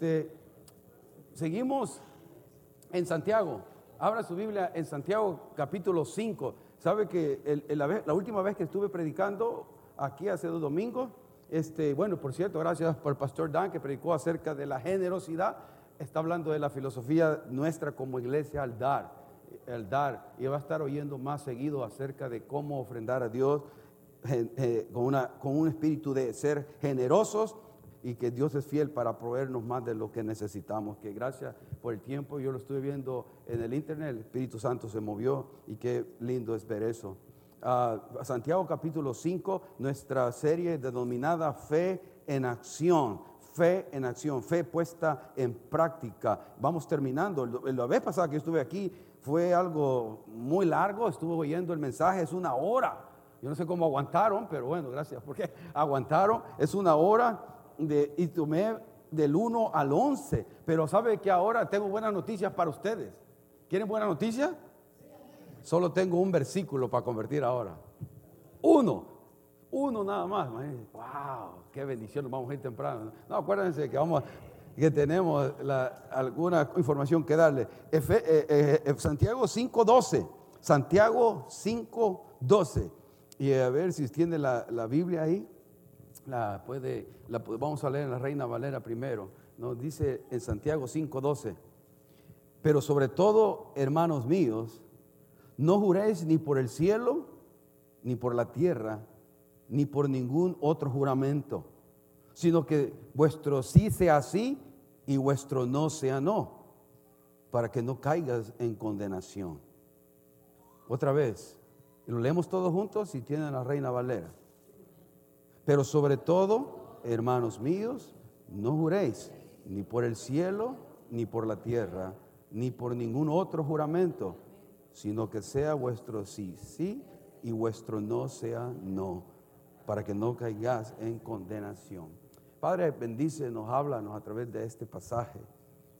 Este, seguimos en Santiago. Abra su Biblia en Santiago capítulo 5. Sabe que la, última vez que estuve predicando aquí hace dos domingos, este, bueno, por cierto, gracias por el pastor Dan que predicó acerca de la generosidad. Está hablando de la filosofía nuestra como iglesia al dar, al dar. Y va a estar oyendo más seguido acerca de cómo ofrendar a Dios eh, una, con un espíritu de ser generosos y que Dios es fiel para proveernos más de lo que necesitamos. Que gracias por el tiempo, yo lo estuve viendo en el internet, el Espíritu Santo se movió y qué lindo es ver eso. Ah, Santiago capítulo 5, nuestra serie denominada Fe en Acción. Fe en acción, fe puesta en práctica. Vamos terminando. La vez pasada que estuve aquí fue algo muy largo, estuve oyendo el mensaje, es una hora. Yo no sé cómo aguantaron, pero bueno, gracias porque aguantaron. Es una hora de, y tomé del 1 al 11. Pero sabe que ahora tengo buenas noticias para ustedes. ¿Quieren buenas noticias? Solo tengo un versículo para convertir ahora. Uno. Uno nada más. Wow, qué bendición. Vamos a ir temprano. No, acuérdense que vamos que tenemos alguna información que darle. Eh, eh, eh, Santiago 5.12. Santiago 5.12. Y a ver si tiene la, la Biblia ahí la puede, la, vamos a leer en la Reina Valera primero, nos dice en Santiago 5:12, pero sobre todo, hermanos míos, no juréis ni por el cielo, ni por la tierra, ni por ningún otro juramento, sino que vuestro sí sea sí y vuestro no sea no, para que no caigas en condenación. Otra vez, lo leemos todos juntos si tienen la Reina Valera. Pero sobre todo, hermanos míos, no juréis ni por el cielo, ni por la tierra, ni por ningún otro juramento, sino que sea vuestro sí, sí, y vuestro no sea no, para que no caigáis en condenación. Padre, bendícenos, háblanos a través de este pasaje.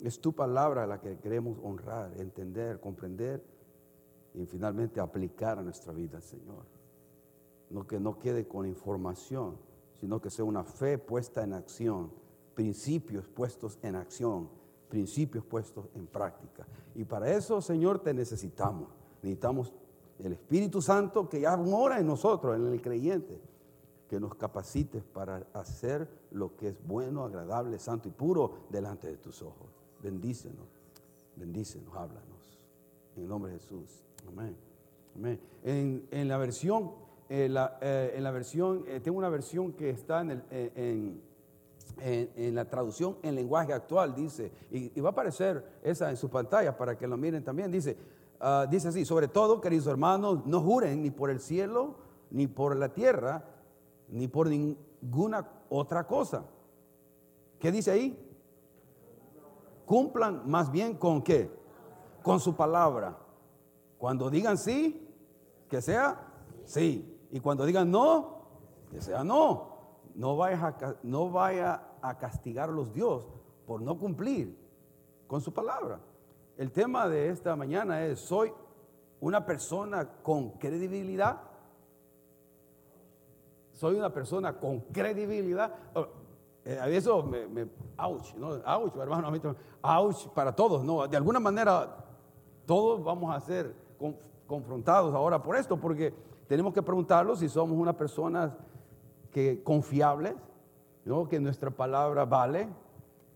Es tu palabra la que queremos honrar, entender, comprender y finalmente aplicar a nuestra vida, Señor no que no quede con información, sino que sea una fe puesta en acción, principios puestos en acción, principios puestos en práctica. Y para eso, Señor, te necesitamos. Necesitamos el Espíritu Santo que ya mora en nosotros, en el creyente, que nos capacites para hacer lo que es bueno, agradable, santo y puro delante de tus ojos. Bendícenos, bendícenos, háblanos. En el nombre de Jesús. Amén. Amén. En, en la versión eh, eh, en la versión, eh, tengo una versión que está en, en, la traducción en lenguaje actual, dice, y, va a aparecer esa en su pantalla para que lo miren también, dice, ah, dice así, sobre todo, queridos hermanos, no juren ni por el cielo, ni por la tierra, ni por ninguna otra cosa. ¿Qué dice ahí? Cumplan más bien con qué? Con su palabra. Cuando digan sí, que sea sí. Y cuando digan no, que sea no. No vaya a, no vaya a castigarlos Dios por no cumplir con su palabra. El tema de esta mañana es, ¿soy una persona con credibilidad? ¿Soy una persona con credibilidad? Oh, eh, eso me, me, ouch, ¿no? Ouch, hermano, ouch para todos, ¿no? De alguna manera, todos vamos a ser confrontados ahora por esto, porque tenemos que preguntarlo si somos una persona que confiables, ¿no? que nuestra palabra vale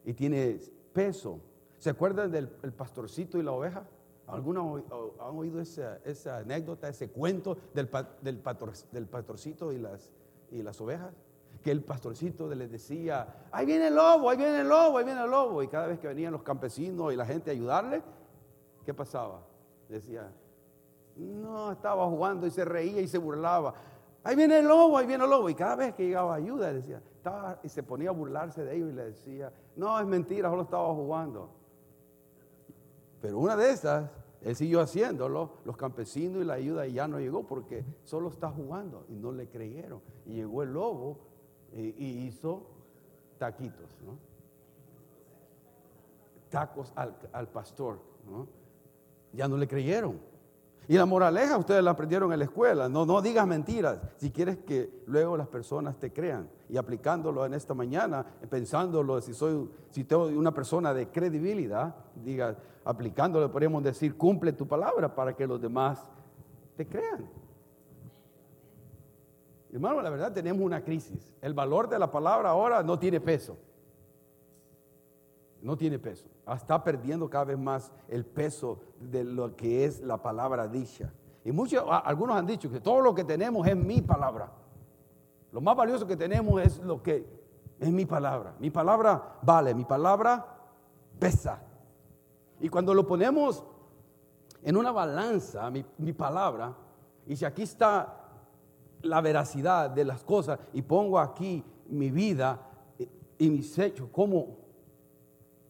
y tiene peso. ¿Se acuerdan del pastorcito y la oveja? ¿Algunos han oído esa, anécdota, ese cuento del pastorcito y las, y las ovejas? Que el pastorcito les decía, ahí viene el lobo, ahí viene el lobo, ahí viene el lobo. Y cada vez que venían los campesinos y la gente a ayudarle, ¿qué pasaba? Decía, no, estaba jugando y se reía y se burlaba. Ahí viene el lobo, ahí viene el lobo. Y cada vez que llegaba ayuda, decía, estaba, y se ponía a burlarse de ellos y le decía, no, es mentira, solo estaba jugando. Pero una de esas, él siguió haciéndolo, los campesinos y la ayuda y ya no llegó porque solo está jugando y no le creyeron. Y llegó el lobo y, hizo taquitos, ¿no? Tacos al, al pastor. Ya no le creyeron. Y la moraleja ustedes la aprendieron en la escuela. No, no digas mentiras si quieres que luego las personas te crean. Y aplicándolo en esta mañana, pensándolo, si soy, si tengo una persona de credibilidad, diga, aplicándolo, podríamos decir, cumple tu palabra para que los demás te crean. Hermano, la verdad tenemos una crisis. El valor de la palabra ahora no tiene peso. No tiene peso. Está perdiendo cada vez más el peso de lo que es la palabra dicha. Y muchos, algunos han dicho que todo lo que tenemos es mi palabra. Lo más valioso que tenemos es lo que es mi palabra. Mi palabra vale, mi palabra pesa. Y cuando lo ponemos en una balanza, mi, mi palabra, y si aquí está la veracidad de las cosas y pongo aquí mi vida y mis hechos, ¿cómo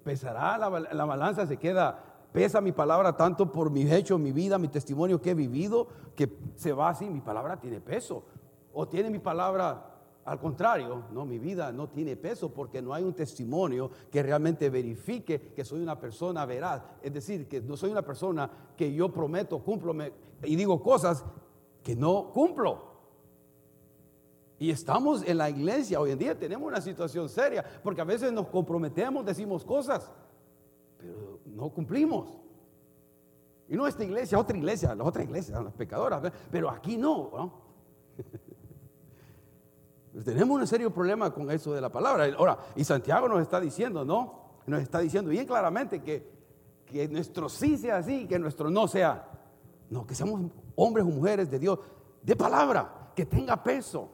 pesará la, balanza? ¿Se queda, pesa mi palabra tanto por mis hechos, mi vida, mi testimonio que he vivido, que se va así? Mi palabra tiene peso. O tiene mi palabra al contrario, no, mi vida no tiene peso porque no hay un testimonio que realmente verifique que soy una persona veraz. Es decir, que no soy una persona que yo prometo, cumplo y digo cosas que no cumplo. Y estamos en la iglesia, hoy en día tenemos una situación seria, porque a veces nos comprometemos, decimos cosas, pero no cumplimos. Y no esta iglesia, otra iglesia, la otra iglesia, las pecadoras, pero aquí no. tenemos un serio problema con eso de la palabra. Ahora, y Santiago nos está diciendo, ¿no? Nos está diciendo bien claramente que, que nuestro sí sea así, que nuestro no sea. No, que seamos hombres o mujeres de Dios, de palabra, que tenga peso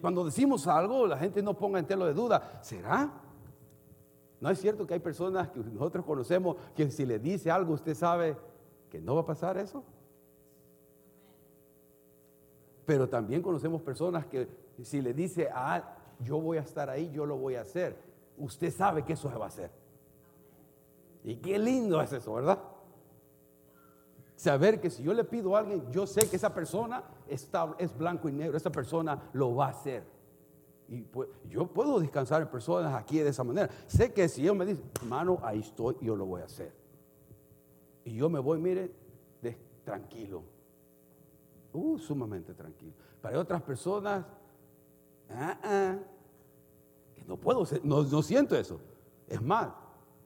cuando decimos algo la gente no ponga en telo de duda, ¿será? ¿No es cierto que hay personas que nosotros conocemos que si le dice algo usted sabe que no va a pasar eso? Pero también conocemos personas que si le dice, ah, yo voy a estar ahí, yo lo voy a hacer, usted sabe que eso se va a hacer. Y qué lindo es eso, ¿verdad? Saber que si yo le pido a alguien, yo sé que esa persona está, es blanco y negro, esa persona lo va a hacer. Y pues, yo puedo descansar en personas aquí de esa manera. Sé que si ellos me dice, hermano, ahí estoy, yo lo voy a hacer. Y yo me voy, mire, tranquilo. Uh, sumamente tranquilo. Para otras personas, ah, ah, que no puedo, no, no siento eso. Es más,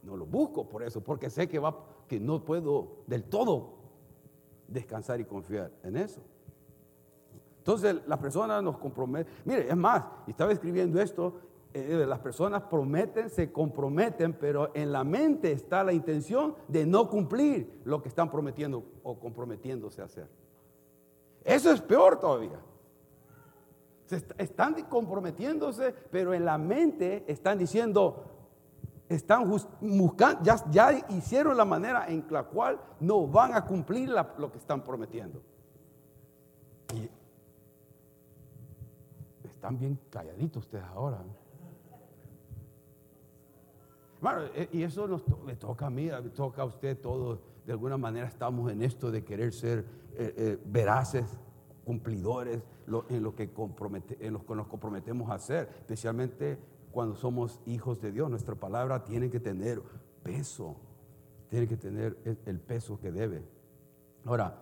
no lo busco por eso, porque sé que, va, que no puedo del todo descansar y confiar en eso. Entonces las personas nos comprometen. Mire, es más, estaba escribiendo esto, eh, las personas prometen, se comprometen, pero en la mente está la intención de no cumplir lo que están prometiendo o comprometiéndose a hacer. Eso es peor todavía. están comprometiéndose, pero en la mente están diciendo, están buscando, ya, hicieron la manera en la cual no van a cumplir lo que están prometiendo. Están bien calladitos ustedes ahora. Bueno, eh, y eso nos me toca a mí, me toca a usted, todos de alguna manera estamos en esto de querer ser eh, eh, veraces, cumplidores en lo que compromete, en lo que nos comprometemos a hacer, especialmente cuando somos hijos de Dios. Nuestra palabra tiene que tener peso, tiene que tener el peso que debe. Ahora,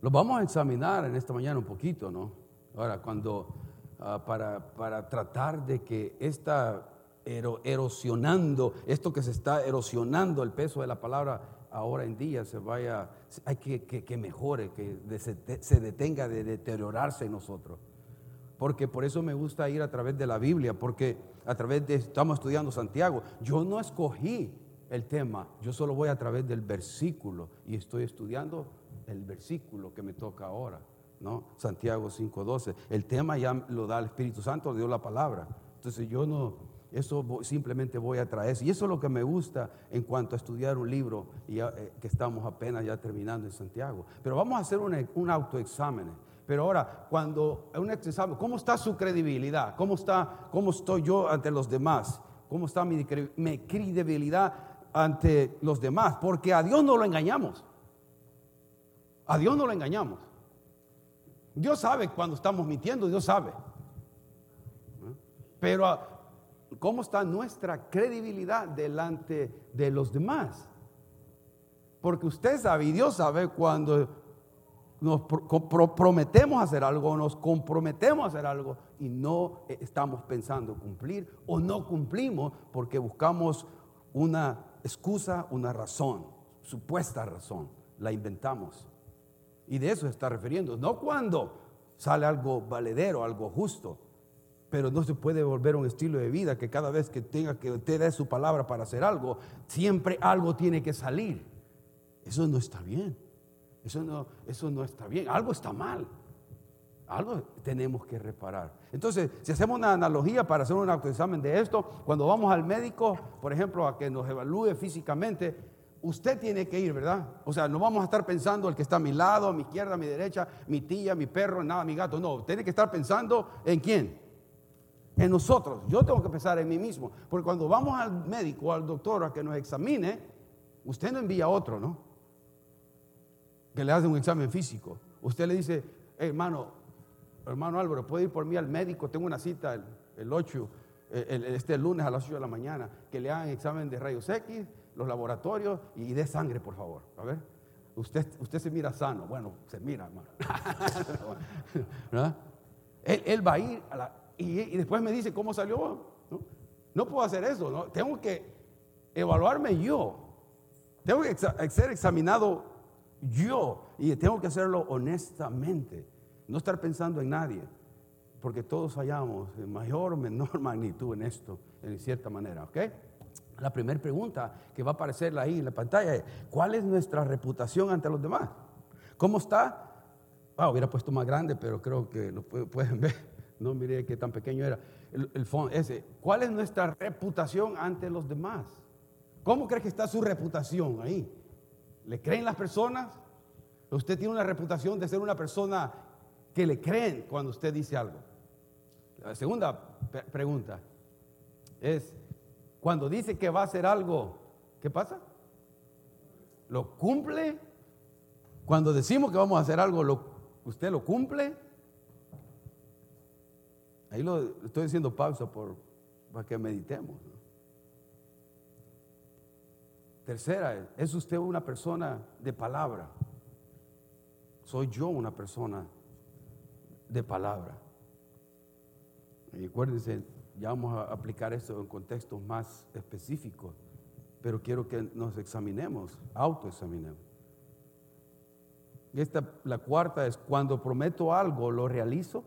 lo vamos a examinar en esta mañana un poquito, ¿no? Ahora, cuando, ah, para, para, tratar de que esta erosionando, esto que se está erosionando el peso de la palabra ahora en día se vaya, hay que, que, mejore, que se, se detenga de deteriorarse en nosotros porque por eso me gusta ir a través de la Biblia, porque a través de, estamos estudiando Santiago, yo no escogí el tema, yo solo voy a través del versículo y estoy estudiando el versículo que me toca ahora, ¿no? Santiago 5.12. El tema ya lo da el Espíritu Santo, dio la palabra. Entonces yo no, eso simplemente voy a traer Y eso es lo que me gusta en cuanto a estudiar un libro y eh, que estamos apenas ya terminando en Santiago. Pero vamos a hacer un, un autoexamen. Pero ahora, cuando un examen, ¿cómo está su credibilidad? ¿Cómo, está, ¿Cómo estoy yo ante los demás? ¿Cómo está mi, credibilidad ante los demás? Porque a Dios no lo engañamos. A Dios no lo engañamos. Dios sabe cuando estamos mintiendo, Dios sabe. Pero ¿cómo está nuestra credibilidad delante de los demás? Porque usted sabe y Dios sabe cuando nos prometemos hacer algo, nos comprometemos a hacer algo y no eh, estamos pensando cumplir o no cumplimos porque buscamos una excusa, una razón, supuesta razón, la inventamos. Y de eso se está refiriendo, no cuando sale algo valedero, algo justo, pero no se puede volver un estilo de vida que cada vez que tenga que te dé su palabra para hacer algo, siempre algo tiene que salir. Eso no está bien. Eso no, eso no está bien. Algo está mal. Algo tenemos que reparar. Entonces, si hacemos una analogía para hacer un autoexamen de esto, cuando vamos al médico, por ejemplo, a que nos evalúe físicamente, usted tiene que ir, ¿verdad? O sea, no vamos a estar pensando el que está a mi lado, a mi izquierda, a mi derecha, mi tía, mi perro, nada, mi gato. No, tiene que estar pensando en quién. En nosotros. Yo tengo que pensar en mí mismo. Porque cuando vamos al médico o al doctor a que nos examine, usted no envía a otro, ¿no? Que le hace un examen físico. Usted le dice, hermano, hermano Álvaro, ¿puede ir por mí al médico? Tengo una cita el, 8, este lunes a las 8 de la mañana, que le hagan examen de rayos X, los laboratorios y de sangre, por favor. A ver, usted, usted se mira sano. Bueno, se mira, hermano. Él, va a ir y, después me dice cómo salió. ¿no? puedo hacer eso, ¿no? tengo que evaluarme yo. Tengo que ser examinado yo y tengo que hacerlo honestamente. No estar pensando en nadie, porque todos fallamos en mayor o menor magnitud en esto, en cierta manera, ¿ok? La primera pregunta que va a aparecer ahí en la pantalla es, ¿cuál es nuestra reputación ante los demás? ¿Cómo está? Ah, hubiera puesto más grande, pero creo que lo pueden ver. No mire qué tan pequeño era. El, el fondo, ese. ¿Cuál es nuestra reputación ante los demás? ¿Cómo cree que está su reputación ahí? ¿Le creen las personas? Usted tiene una reputación de ser una persona que le creen cuando usted dice algo. La segunda pregunta es, cuando dice que va a hacer algo, ¿qué pasa? ¿Lo cumple? Cuando decimos que vamos a hacer algo, ¿usted lo cumple? Ahí lo estoy diciendo pausa por, para que meditemos. Tercera, ¿es usted una persona de palabra? ¿Soy yo una persona de palabra. Y acuérdense, ya vamos a aplicar esto en contextos más específicos, pero quiero que nos examinemos, autoexaminemos. Esta, la cuarta es cuando prometo algo, lo realizo.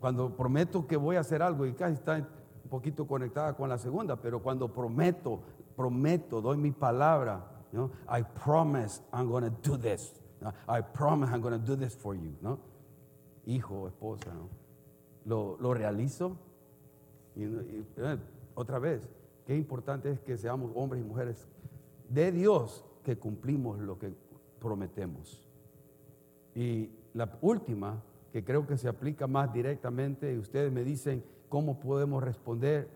Cuando prometo que voy a hacer algo, y casi está un poquito conectada con la segunda, pero cuando prometo, prometo, doy mi palabra, I promise I'm going to do this. I promise I'm going to do this for you, ¿no? Hijo, esposa, ¿no? Lo, lo realizo. Y, eh, otra vez, qué importante es que seamos hombres y mujeres de Dios que cumplimos lo que prometemos. Y la última, que creo que se aplica más directamente, y ustedes me dicen cómo podemos responder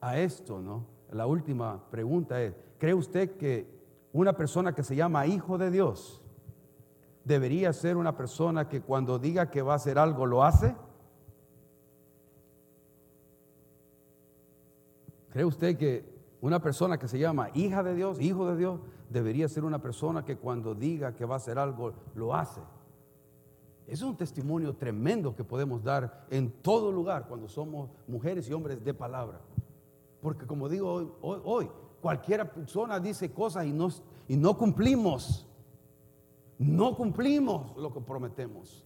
a esto, ¿no? La última pregunta es, ¿cree usted que una persona que se llama hijo de Dios debería ser una persona que cuando diga que va a hacer algo lo hace? ¿Cree usted que una persona que se llama hija de Dios, hijo de Dios, debería ser una persona que cuando diga que va a hacer algo lo hace? Es un testimonio tremendo que podemos dar en todo lugar cuando somos mujeres y hombres de palabra. Porque como digo hoy, hoy, hoy cualquier persona dice cosas y no, y no cumplimos. No cumplimos lo que prometemos.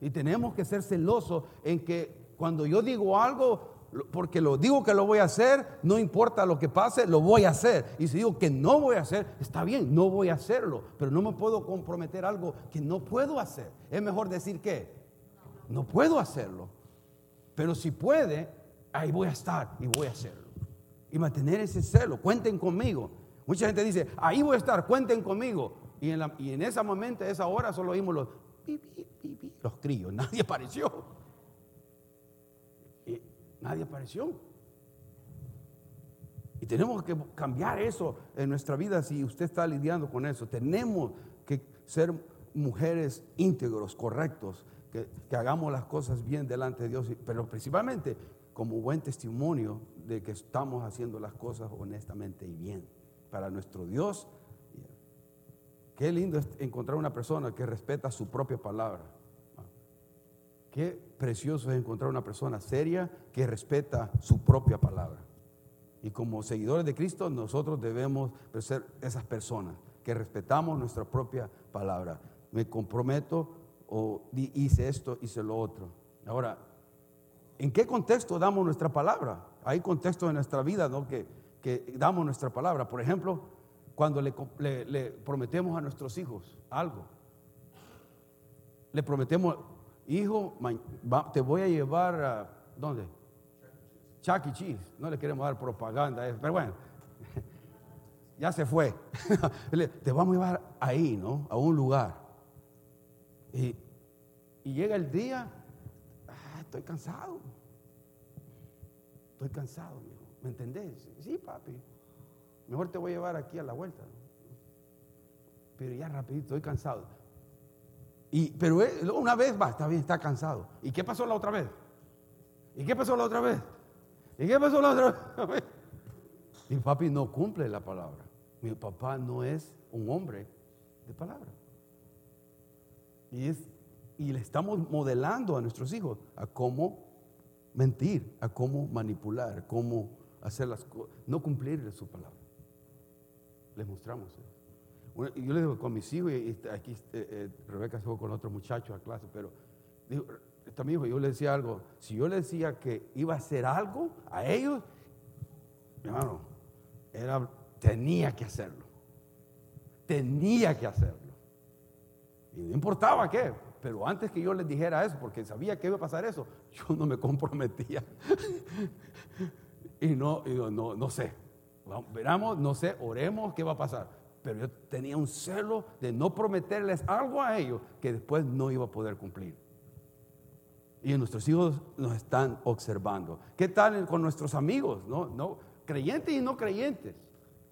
Y tenemos que ser celosos en que cuando yo digo algo, porque lo digo que lo voy a hacer, no importa lo que pase, lo voy a hacer. Y si digo que no voy a hacer, está bien, no voy a hacerlo, pero no me puedo comprometer algo que no puedo hacer. Es mejor decir que no puedo hacerlo, pero si puede, ahí voy a estar y voy a hacerlo. Y mantener ese celo, cuenten conmigo. Mucha gente dice, ahí voy a estar, cuenten conmigo. Y en, ese momento, esa hora, solo oímos los, los críos. Nadie apareció. Nadie apareció. Y tenemos que cambiar eso en nuestra vida si usted está lidiando con eso. Tenemos que ser mujeres íntegros, correctos, que, que, hagamos las cosas bien delante de Dios, pero principalmente como buen testimonio de que estamos haciendo las cosas honestamente y bien para nuestro Dios Qué lindo es encontrar una persona que respeta su propia palabra. Qué precioso es encontrar una persona seria que respeta su propia palabra. Y como seguidores de Cristo, nosotros debemos ser esas personas que respetamos nuestra propia palabra. Me comprometo o hice esto, hice lo otro. Ahora, ¿en qué contexto damos nuestra palabra? Hay contextos en nuestra vida ¿no? que, que damos nuestra palabra. Por ejemplo, cuando le, le prometemos a nuestros hijos algo. Le prometemos, hijo, te voy a llevar a, ¿dónde? Chuck E. Cheese. No le queremos dar propaganda, pero bueno, ya se fue. te vamos a llevar ahí, ¿no? A un lugar. Y, llega el día, ah, estoy cansado. Estoy cansado, ¿me entendés? Sí, papi. Mejor te voy a llevar aquí a la vuelta. Pero ya rapidito, estoy cansado. Y, pero una vez va, está bien, está cansado. ¿Y qué pasó la otra vez? ¿Y qué pasó la otra vez? ¿Y qué pasó la otra vez? Mi papi no cumple la palabra. Mi papá no es un hombre de palabra. Y, es, y le estamos modelando a nuestros hijos a cómo mentir, a cómo manipular, cómo hacer las cosas, no cumplir su palabra. Les mostramos eso yo le digo con mis hijos, y aquí eh, eh, Rebeca se fue con otro muchacho a clase, pero digo, mi hijo, yo le decía algo, si yo le decía que iba a hacer algo a ellos, hermano, era, tenía que hacerlo. Tenía que hacerlo. Y no importaba qué, pero antes que yo les dijera eso, porque sabía que iba a pasar eso, yo no me comprometía. y no, no, no sé. veramos, no sé, oremos qué va a pasar pero yo tenía un celo de no prometerles algo a ellos que después no iba a poder cumplir. Y nuestros hijos nos están observando. ¿Qué tal con nuestros amigos? ¿No? ¿No? Creyentes y no creyentes.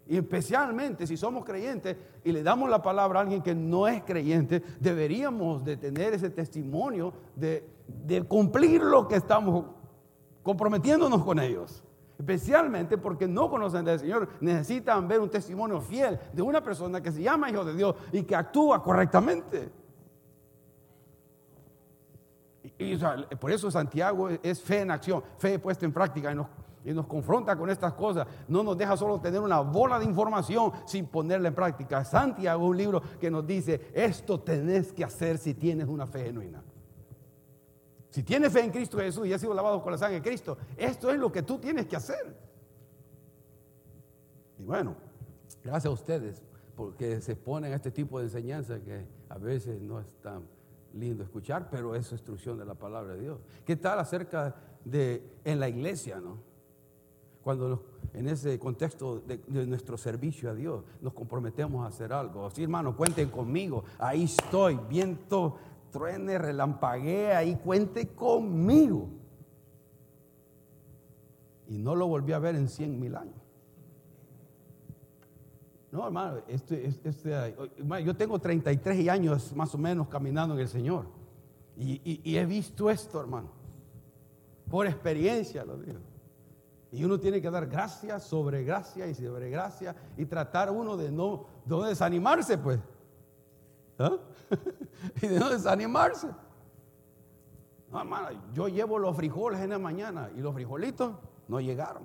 Y especialmente si somos creyentes y le damos la palabra a alguien que no es creyente, deberíamos de tener ese testimonio de, de cumplir lo que estamos comprometiéndonos con ellos especialmente porque no conocen del Señor, necesitan ver un testimonio fiel de una persona que se llama Hijo de Dios y que actúa correctamente. Y, por eso Santiago es fe en acción, fe puesta en práctica y nos, y nos confronta con estas cosas. No nos deja solo tener una bola de información sin ponerla en práctica. Santiago es un libro que nos dice, esto tenés que hacer si tienes una fe genuina. Si tienes fe en Cristo Jesús y has sido lavado con la sangre de Cristo, esto es lo que tú tienes que hacer. Y bueno, gracias a ustedes porque se ponen a este tipo de enseñanza que a veces no es tan lindo escuchar, pero es instrucción de la palabra de Dios. ¿Qué tal acerca de en la iglesia, no? Cuando en ese contexto de, de, nuestro servicio a Dios nos comprometemos a hacer algo. Sí, hermano, cuenten conmigo. Ahí estoy, viento truene, relampaguea y cuente conmigo. Y no lo volví a ver en cien mil años. No, hermano, este, este, yo tengo 33 años más o menos caminando en el Señor. Y, he visto esto, hermano. Por experiencia lo digo. Y uno tiene que dar gracias sobre gracia y sobre gracia y tratar uno de no, de no desanimarse, pues. ¿Ah? y de no desanimarse. No, hermano, yo llevo los frijoles en la mañana y los frijolitos no llegaron.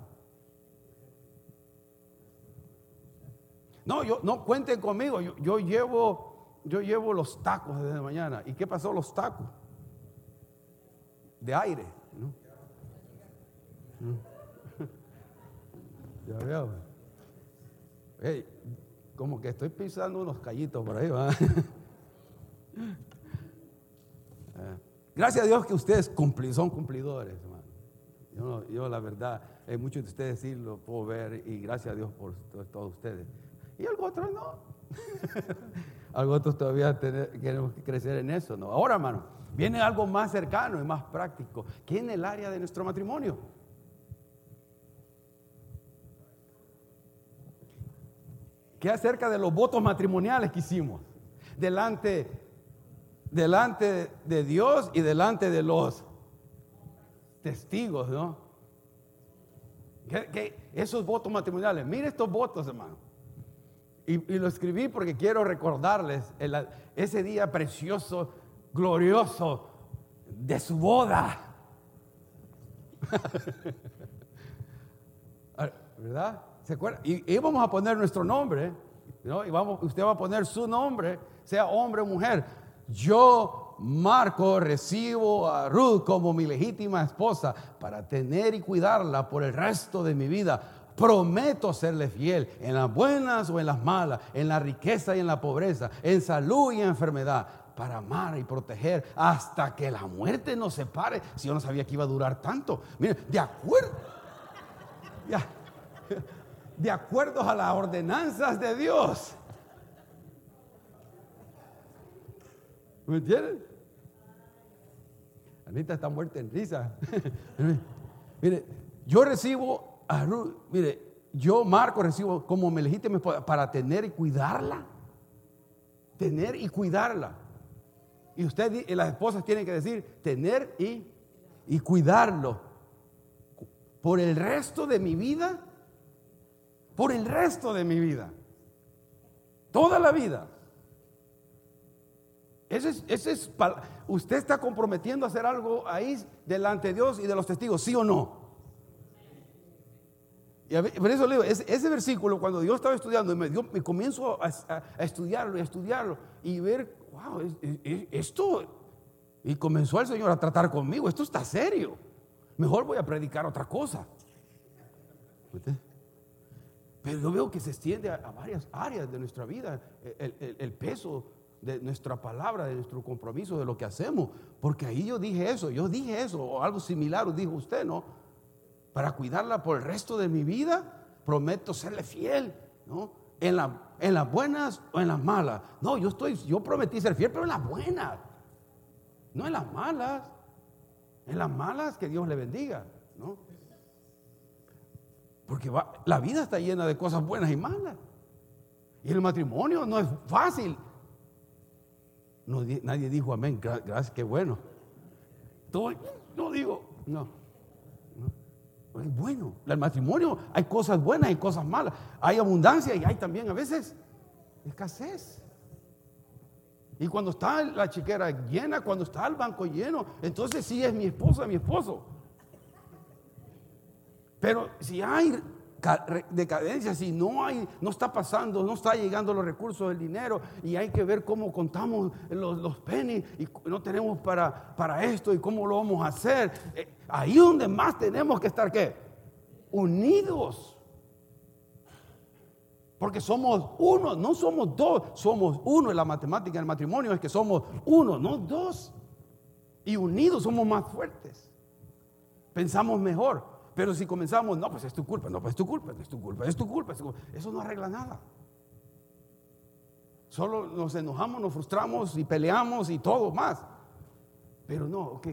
No, yo, no cuenten conmigo, yo, llevo, yo llevo los tacos desde la mañana. ¿Y qué pasó los tacos? De aire. ya veo. como que estoy pisando unos callitos por ahí, ¿va? Eh, gracias a Dios que ustedes son cumplidores, hermano. Yo, la verdad, hay muchos de ustedes sí lo puedo ver y gracias a Dios por todos ustedes. Y algo otro no. algo otros todavía queremos crecer en eso, ¿no? Ahora, hermano, viene algo más cercano y más práctico, que en el área de nuestro matrimonio. ¿Qué acerca de los votos matrimoniales que hicimos? Delante delante de Dios y delante de los testigos, ¿no? Esos votos matrimoniales, mire estos votos, hermano. Y, lo escribí porque quiero recordarles ese día precioso, glorioso de su boda. ¿Verdad? ¿Se acuerdan? Y íbamos a poner nuestro nombre, ¿no? Y vamos, usted va a poner su nombre, sea hombre o mujer. Yo, Marco, recibo a Ruth como mi legítima esposa para tener y cuidarla por el resto de mi vida. Prometo serle fiel en las buenas o en las malas, en la riqueza y en la pobreza, en salud y en enfermedad, para amar y proteger hasta que la muerte nos separe. Si yo no sabía que iba a durar tanto. Mire, de acuerdo. De acuerdo a las ordenanzas de Dios. ¿Me entienden? Anita está muerta en risa. mire, yo recibo a Ruth, mire, yo Marco recibo como mi legítima para tener y cuidarla. Tener y cuidarla. Y usted y las esposas tienen que decir tener y, y cuidarlo. Por el resto de mi vida por el resto de mi vida. Toda la vida. Ese es, usted está comprometiendo a hacer algo ahí delante de Dios y de los testigos, ¿sí o no? Y por eso le digo, ese, versículo, cuando Dios estaba estudiando, me, me comienzo a, estudiarlo y a estudiarlo y ver, wow, esto, y comenzó el Señor a tratar conmigo, esto está serio. Mejor voy a predicar otra cosa. Pero yo veo que se extiende a, varias áreas de nuestra vida, el, peso de nuestra palabra, de nuestro compromiso, de lo que hacemos. Porque ahí yo dije eso, yo dije eso, o algo similar, dijo usted, ¿no? Para cuidarla por el resto de mi vida, prometo serle fiel, ¿no? En, la, en las buenas o en las malas. No, yo estoy, yo prometí ser fiel, pero en las buenas, no en las malas. En las malas que Dios le bendiga, ¿no? Porque la vida está llena de cosas buenas y malas. Y el matrimonio no es fácil. Nadie dijo amén, gracias, qué bueno. Todo, no digo, no, Es bueno. El matrimonio hay cosas buenas y cosas malas. Hay abundancia y hay también a veces escasez. Y cuando está la chiquera llena, cuando está el banco lleno, entonces sí es mi esposa, mi esposo. Pero si hay decadencia, si no hay, no está pasando, no está llegando los recursos del dinero y hay que ver cómo contamos los, los pennies y no tenemos para, para esto y cómo lo vamos a hacer. Eh, ahí donde más tenemos que estar, ¿qué? Unidos. Porque somos uno, no somos dos, somos uno. En la matemática, en el matrimonio es que somos uno, no dos. Y unidos somos más fuertes. Pensamos mejor. Pero si comenzamos, no, pues es tu culpa, no, pues es tu culpa, es tu culpa, es tu culpa, eso no arregla nada. Solo nos enojamos, nos frustramos y peleamos y todo más. Pero no, ok,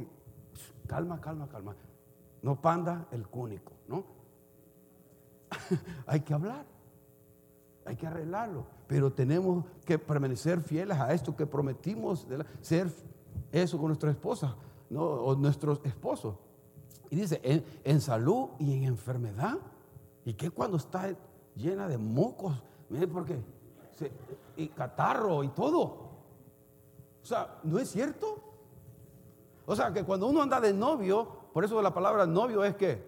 calma, calma, calma. No panda el cúnico, ¿no? hay que hablar, hay que arreglarlo, pero tenemos que permanecer fieles a esto que prometimos, ser eso con nuestra esposa, o nuestros esposos. Y dice, en, salud y en enfermedad. ¿Y qué cuando está llena de mocos? Mire, porque y catarro y todo. O sea, ¿no es cierto? O sea, que cuando uno anda de novio, por eso la palabra novio es que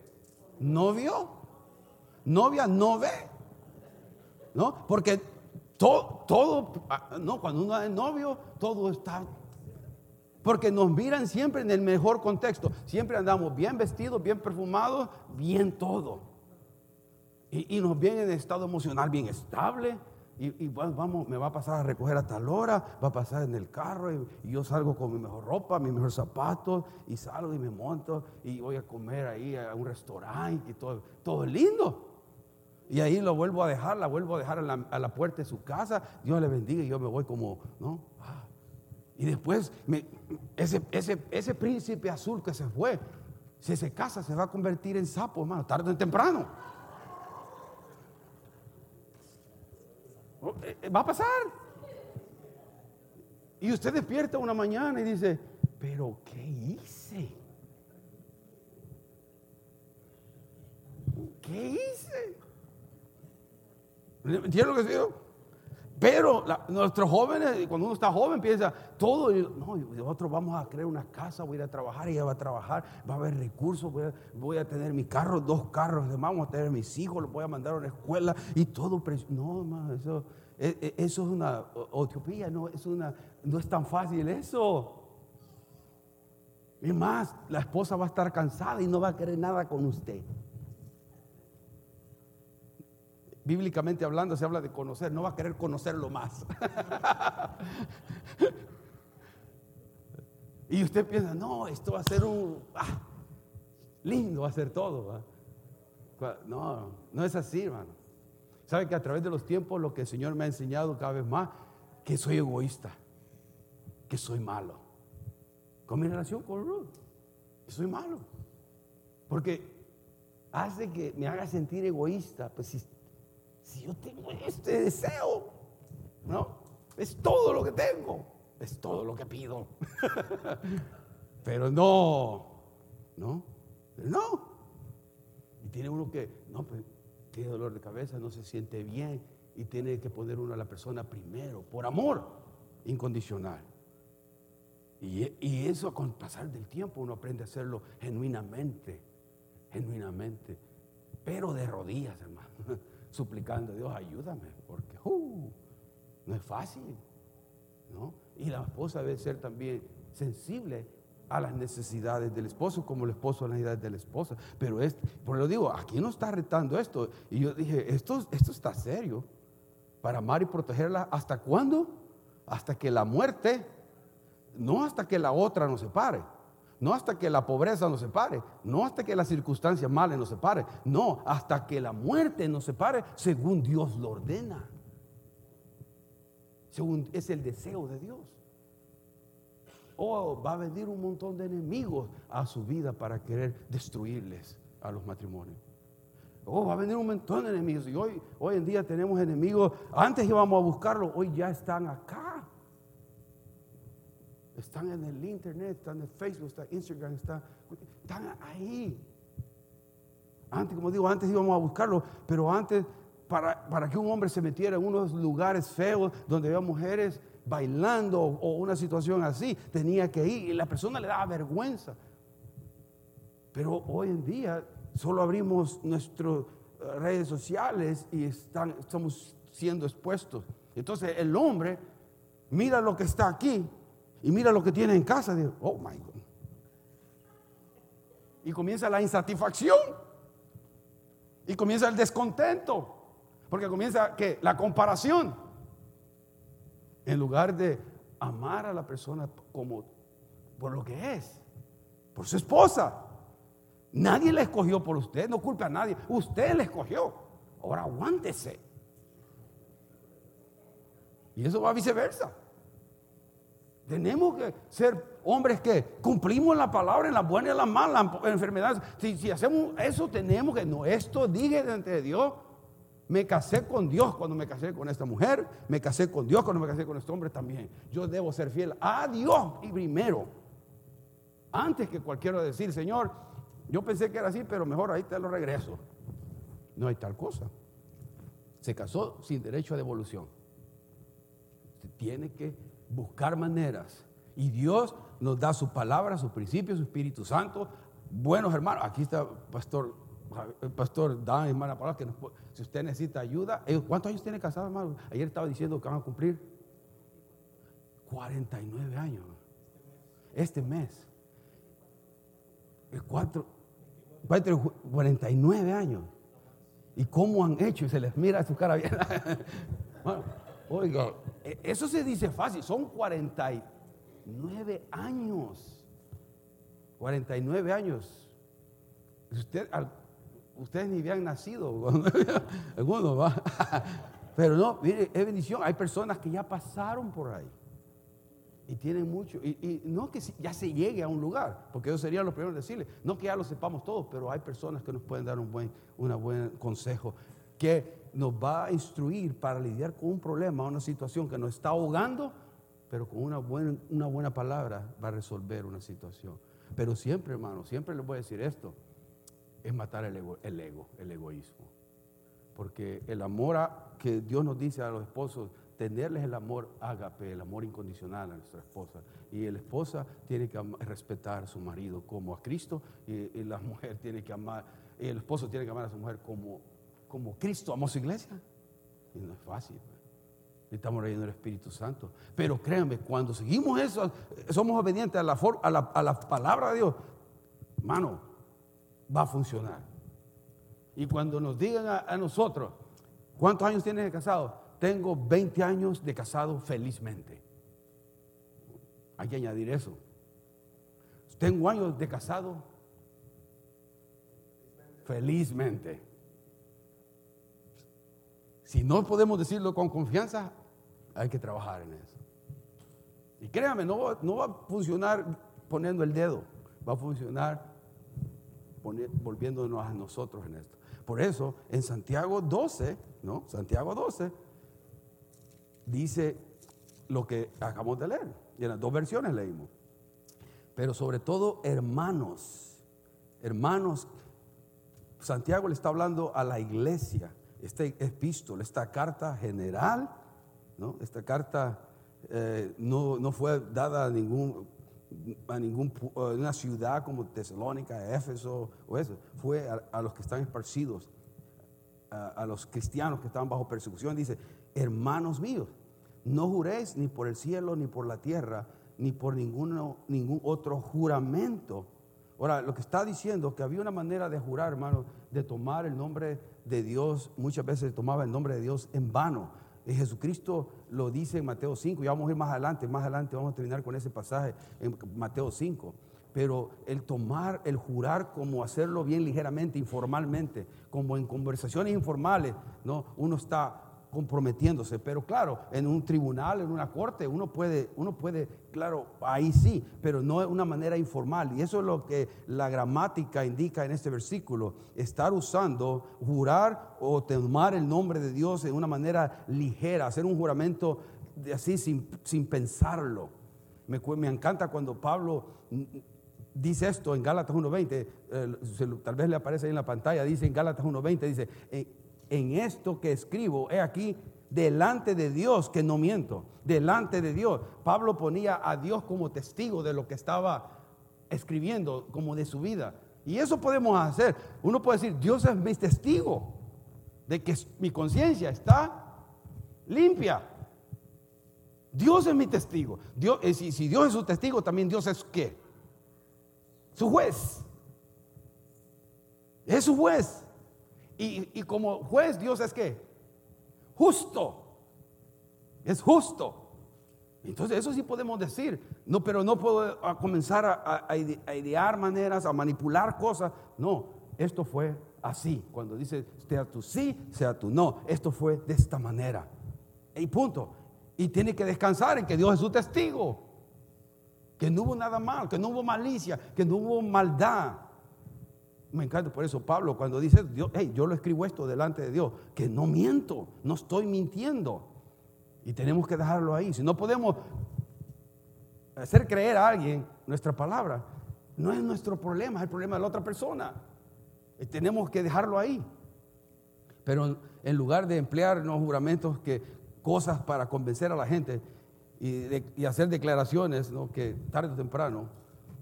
novio, novia no ve. ¿No? Porque todo, todo, ah, no, cuando uno anda de novio, todo está porque nos miran siempre en el mejor contexto. Siempre andamos bien vestidos, bien perfumados, bien todo. Y, nos viene en estado emocional bien estable. Y, vamos, me va a pasar a recoger a tal hora, va a pasar en el carro y, yo salgo con mi mejor ropa, mi mejor zapato y salgo y me monto y voy a comer ahí a un restaurante y todo, todo lindo. Y ahí lo vuelvo a dejar, la vuelvo a dejar a la, a la puerta de su casa, Dios le bendiga y yo me voy como, ¿no? Y después ese, ese, príncipe azul que se fue, si se casa, se va a convertir en sapo, hermano, tarde o temprano. Oh, eh, eh, va a pasar. Y usted despierta una mañana y dice, pero ¿qué hice? ¿Qué hice? ¿Entiendes lo que digo? Pero nuestros jóvenes, cuando uno está joven, piensa todo, no, nosotros vamos a crear una casa, voy a ir a trabajar, ella va a trabajar, va a haber recursos, voy a, tener mi carro, dos carros, vamos a tener mis hijos, los voy a mandar a una escuela y todo. No, eso, e, e, eso es una utopía, no es, una, no es tan fácil eso. Es más, la esposa va a estar cansada y no va a querer nada con usted. Bíblicamente hablando se habla de conocer, no va a querer conocerlo más. y usted piensa, no, esto va a ser un... Ah, lindo va a ser todo. No, no es así, hermano. Sabe que a través de los tiempos lo que el Señor me ha enseñado cada vez más, que soy egoísta, que soy malo. Con mi relación con Ruth, que soy malo. Porque hace que me haga sentir egoísta. Pues si, si yo tengo este deseo, ¿no? Es todo lo que tengo, es todo lo que pido. Pero no, no, no. Y tiene uno que, no, pues tiene dolor de cabeza, no se siente bien y tiene que poner uno a la persona primero, por amor incondicional. Y, eso con pasar del tiempo uno aprende a hacerlo genuinamente, genuinamente, pero de rodillas, hermano, suplicando a Dios, ayúdame, porque uh, no es fácil, ¿no? Y la esposa debe ser también sensible a las necesidades del esposo, como el esposo a las necesidades de la esposa. Pero es, por lo digo, aquí no está retando esto. Y yo dije, esto, esto está serio. Para amar y protegerla, ¿hasta cuándo? Hasta que la muerte, no hasta que la otra nos separe. No hasta que la pobreza nos separe, no hasta que las circunstancias malas nos separe, no, hasta que la muerte nos separe según Dios lo ordena. Según es el deseo de Dios. O va a venir un montón de enemigos a su vida para querer destruirles a los matrimonios. Oh, va a venir un montón de enemigos. Y hoy, hoy en día tenemos enemigos. Antes íbamos a buscarlos, hoy ya están acá. Están en el internet, están en Facebook, están en Instagram, están, están ahí. Antes, como digo, antes íbamos a buscarlos, pero antes, para, para que un hombre se metiera en unos lugares feos donde había mujeres bailando o una situación así, tenía que ir y la persona le daba vergüenza. Pero hoy en día solo abrimos nuestras eh, redes sociales y están, estamos siendo expuestos. Entonces el hombre mira lo que está aquí y mira lo que tiene en casa oh my God. Y comienza la insatisfacción y comienza el descontento, porque comienza que la comparación. En lugar de amar a la persona como por lo que es, por su esposa. Nadie la escogió por usted, no culpe a nadie. Usted la escogió. Ahora aguántese. Y eso va viceversa. Tenemos que ser hombres que cumplimos la palabra en las buenas y en las malas, en enfermedades. Si, hacemos eso, tenemos que, no, esto dije delante de Dios. Me casé con Dios cuando me casé con esta mujer, me casé con Dios cuando me casé con este hombre también. Yo debo ser fiel a Dios y primero, antes que cualquiera decir, Señor, yo pensé que era así, pero mejor ahí te lo regreso. No hay tal cosa. Se casó sin derecho a devolución. Tiene que buscar maneras. Y Dios nos da su palabra, sus principios, su Espíritu Santo. Buenos hermanos, aquí está Pastor pastor Dan, hermana Paula, que si usted necesita ayuda, ¿cuántos años tiene casado, hermano? Ayer estaba diciendo que van a cumplir 49 años. Este mes. El 4, 49 años. ¿Y cómo han hecho? Y se les mira su cara bien. oiga, eso se dice fácil. Son 49 años. 49 años. Usted, ustedes ni habían nacido, algunos va. Pero no, mire, es bendición. Hay personas que ya pasaron por ahí y tienen mucho. Y, no que ya se llegue a un lugar, porque eso sería lo primero en decirle. No que ya lo sepamos todos, pero hay personas que nos pueden dar un buen, buen consejo que nos va a instruir para lidiar con un problema, una situación que nos está ahogando, pero con una buena, una buena palabra va a resolver una situación. Pero siempre, hermano, siempre les voy a decir esto es matar el ego, el, egoísmo. Porque el amor que Dios nos dice a los esposos, tenerles el amor ágape, el amor incondicional a nuestra esposa. Y la esposa tiene que respetar a su marido como a Cristo y, la mujer tiene que amar, y el esposo tiene que amar a su mujer como, como Cristo amó a su iglesia. Y no es fácil. Pues. Estamos leyendo el Espíritu Santo. Pero créanme, cuando seguimos eso, somos obedientes a la, a la, a la palabra de Dios, hermano, va a funcionar. Y cuando nos digan a, nosotros, ¿cuántos años tienes de casado? Tengo 20 años de casado felizmente. Hay que añadir eso. Tengo años de casado felizmente. Si no podemos decirlo con confianza, hay que trabajar en eso. Y créame, no, no va a funcionar poniendo el dedo, va a funcionar volviéndonos a nosotros en esto. Por eso, en Santiago 12, ¿no? Santiago 12, dice lo que acabamos de leer. Y en las dos versiones leímos. Pero sobre todo, hermanos, hermanos, Santiago le está hablando a la iglesia, este epístola, esta carta general, ¿no? Esta carta eh, no, no, fue dada a ningún a ninguna ciudad como Tesalónica, Éfeso o eso, fue a, los que están esparcidos, a, los cristianos que estaban bajo persecución. Dice, hermanos míos, no juréis ni por el cielo, ni por la tierra, ni por ninguno, ningún otro juramento. Ahora, lo que está diciendo que había una manera de jurar, hermano, de tomar el nombre de Dios, muchas veces tomaba el nombre de Dios en vano. Y Jesucristo lo dice en Mateo 5, y vamos a ir más adelante, más adelante vamos a terminar con ese pasaje en Mateo 5. Pero el tomar, el jurar como hacerlo bien ligeramente, informalmente, como en conversaciones informales, ¿no? Uno está comprometiéndose. Pero claro, en un tribunal, en una corte, uno puede, uno puede, claro, ahí sí, pero no de una manera informal. Y eso es lo que la gramática indica en este versículo. Estar usando, jurar o tomar el nombre de Dios de una manera ligera, hacer un juramento de así sin, sin pensarlo. Me, me encanta cuando Pablo dice esto en Gálatas 1.20, eh, tal vez le aparece ahí en la pantalla, dice en Gálatas 1.20, dice, eh, en esto que escribo, he aquí, delante de Dios, que no miento, delante de Dios. Pablo ponía a Dios como testigo de lo que estaba escribiendo, como de su vida. Y eso podemos hacer. Uno puede decir, Dios es mi testigo de que mi conciencia está limpia. Dios es mi testigo. Dios, eh, si, si Dios es su testigo, también Dios es qué? Su juez. Es su juez. Y, como juez, Dios es que justo. Es justo. Entonces, eso sí podemos decir. No, pero no puedo comenzar a, idear maneras, a manipular cosas. No, esto fue así. Cuando dice sea tu sí, sea tu no. Esto fue de esta manera. Y punto. Y tiene que descansar en que Dios es su testigo. Que no hubo nada mal, que no hubo malicia, que no hubo maldad. Me encanta por eso Pablo cuando dice, Dios, hey, yo lo escribo esto delante de Dios, que no miento, no estoy mintiendo. Y tenemos que dejarlo ahí. Si no podemos hacer creer a alguien nuestra palabra, no es nuestro problema, es el problema de la otra persona. Y tenemos que dejarlo ahí. Pero en lugar de emplear los juramentos que cosas para convencer a la gente y, hacer declaraciones que tarde o temprano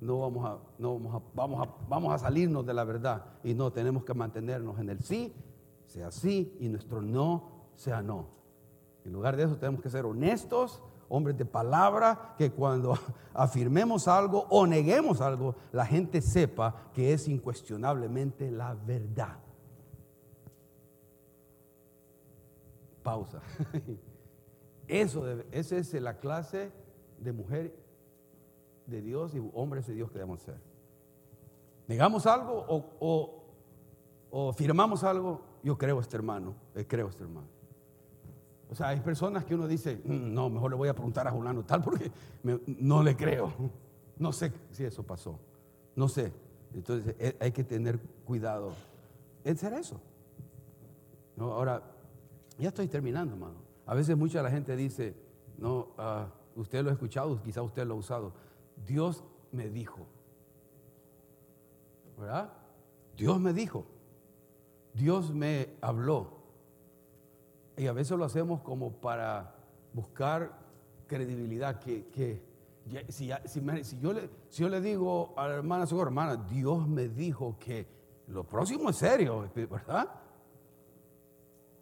no vamos a, no vamos a, vamos a, vamos a salirnos de la verdad y no tenemos que mantenernos en el sí, sea sí y nuestro no sea no. En lugar de eso tenemos que ser honestos, hombres de palabra, que cuando afirmemos algo o neguemos algo, la gente sepa que es incuestionablemente la verdad. Pausa. Eso esa es la clase de mujer de Dios y hombres de Dios que debemos ser. Negamos algo o, firmamos algo, yo creo a este hermano, eh, creo a este hermano. O sea, hay personas que uno dice, mm, no, mejor le voy a preguntar a Julano tal porque no le creo. No sé si eso pasó. No sé. Entonces eh, hay que tener cuidado en ser eso. No, ahora, ya estoy terminando, hermano. A veces mucha la gente dice, no, ah, usted lo ha escuchado, quizá usted lo ha usado. Dios me dijo. ¿Verdad? Dios me dijo. Dios me habló. Y a veces lo hacemos como para buscar credibilidad, que, que si, yo le, digo a la hermana Segura, hermana, Dios me dijo que lo próximo es serio, ¿verdad?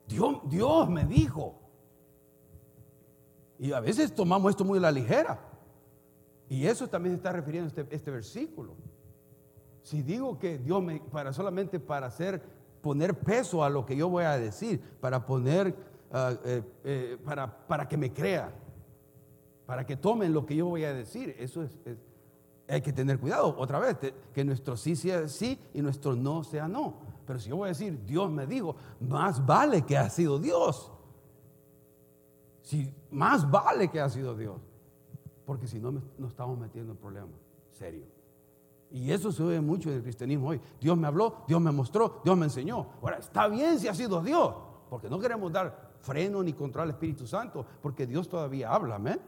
Dios, Dios me dijo. Y a veces tomamos esto muy a la ligera. Y eso también se está refiriendo este, este versículo. Si digo que Dios me, para solamente para hacer, poner peso a lo que yo voy a decir, para poner, ah, eh, eh, para, para que me crea, para que tomen lo que yo voy a decir, eso es, hay que tener cuidado. Otra vez, que nuestro sí sea sí y nuestro no sea no. Pero si yo voy a decir, Dios me dijo, más vale que ha sido Dios. Si más vale que ha sido Dios. Porque si no, nos estamos metiendo en problemas serios. Y eso se oye mucho en el cristianismo hoy. Dios me habló, Dios me mostró, Dios me enseñó. Ahora, está bien si ha sido Dios, porque no queremos dar freno ni contra el Espíritu Santo, porque Dios todavía habla, amén.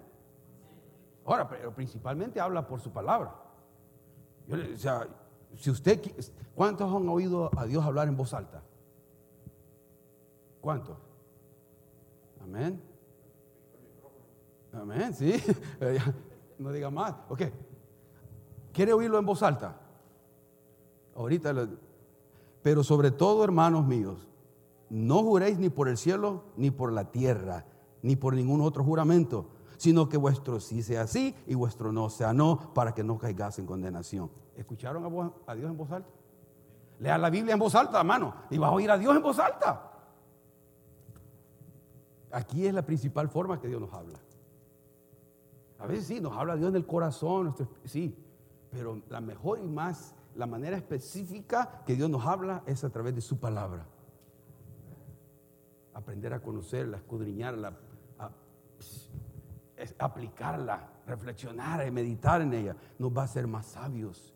Ahora, pero principalmente habla por su palabra. o sea, si usted, ¿cuántos han oído a Dios hablar en voz alta? ¿Cuántos? Amén. Amén, sí. No diga más. Ok. ¿Quiere oírlo en voz alta? Ahorita. Pero sobre todo, hermanos míos, no juréis ni por el cielo, ni por la tierra, ni por ningún otro juramento, sino que vuestro sí sea sí y vuestro no sea no, para que no caigas en condenación. ¿Escucharon a, Dios en voz alta? Lea la Biblia en voz alta, hermano, y vas a oír a Dios en voz alta. Aquí es la principal forma que Dios nos habla. A veces sí, nos habla Dios en el corazón, sí, pero la mejor y más, la manera específica que Dios nos habla es a través de su palabra. Aprender a conocerla, escudriñarla, aplicarla, reflexionar y meditar en ella, nos va a hacer más sabios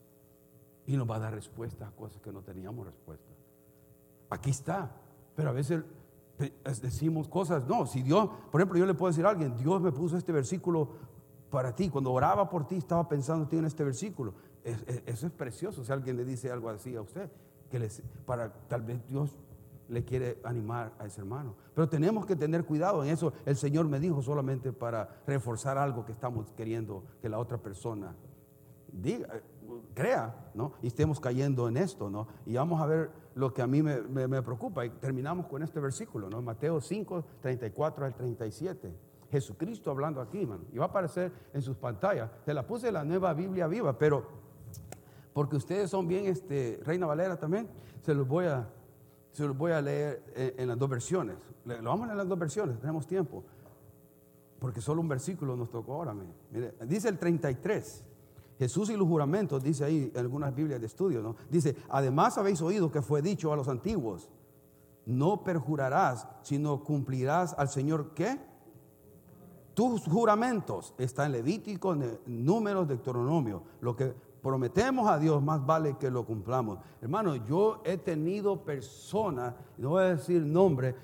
y nos va a dar respuestas a cosas que no teníamos respuesta. Aquí está, pero a veces decimos cosas, no, si Dios, por ejemplo, yo le puedo decir a alguien, Dios me puso este versículo para ti, cuando oraba por ti estaba pensando en este versículo. eso es precioso, si alguien le dice algo así a usted, que les, para tal vez Dios le quiere animar a ese hermano. Pero tenemos que tener cuidado en eso. El Señor me dijo solamente para reforzar algo que estamos queriendo que la otra persona diga, crea, ¿no? Y estemos cayendo en esto, ¿no? Y vamos a ver lo que a mí me, preocupa. Y terminamos con este versículo, ¿no? Mateo 5, 34 al 37. Jesucristo hablando aquí, hermano. Y va a aparecer en sus pantallas. Se la puse la nueva Biblia viva, pero porque ustedes son bien, este, Reina Valera también, se los voy a se los voy a leer en, las dos versiones. Lo vamos a leer en las dos versiones, tenemos tiempo. Porque solo un versículo nos tocó ahora. Mire, dice el 33. Jesús y los juramentos, dice ahí en algunas Biblias de estudio, ¿no? Dice, además habéis oído que fue dicho a los antiguos, no perjurarás, sino cumplirás al Señor, ¿qué? Tus juramentos, está en Levítico, en Números, Deuteronomio. Lo que prometemos a Dios, más vale que lo cumplamos. Hermano, yo he tenido personas, no voy a decir nombre,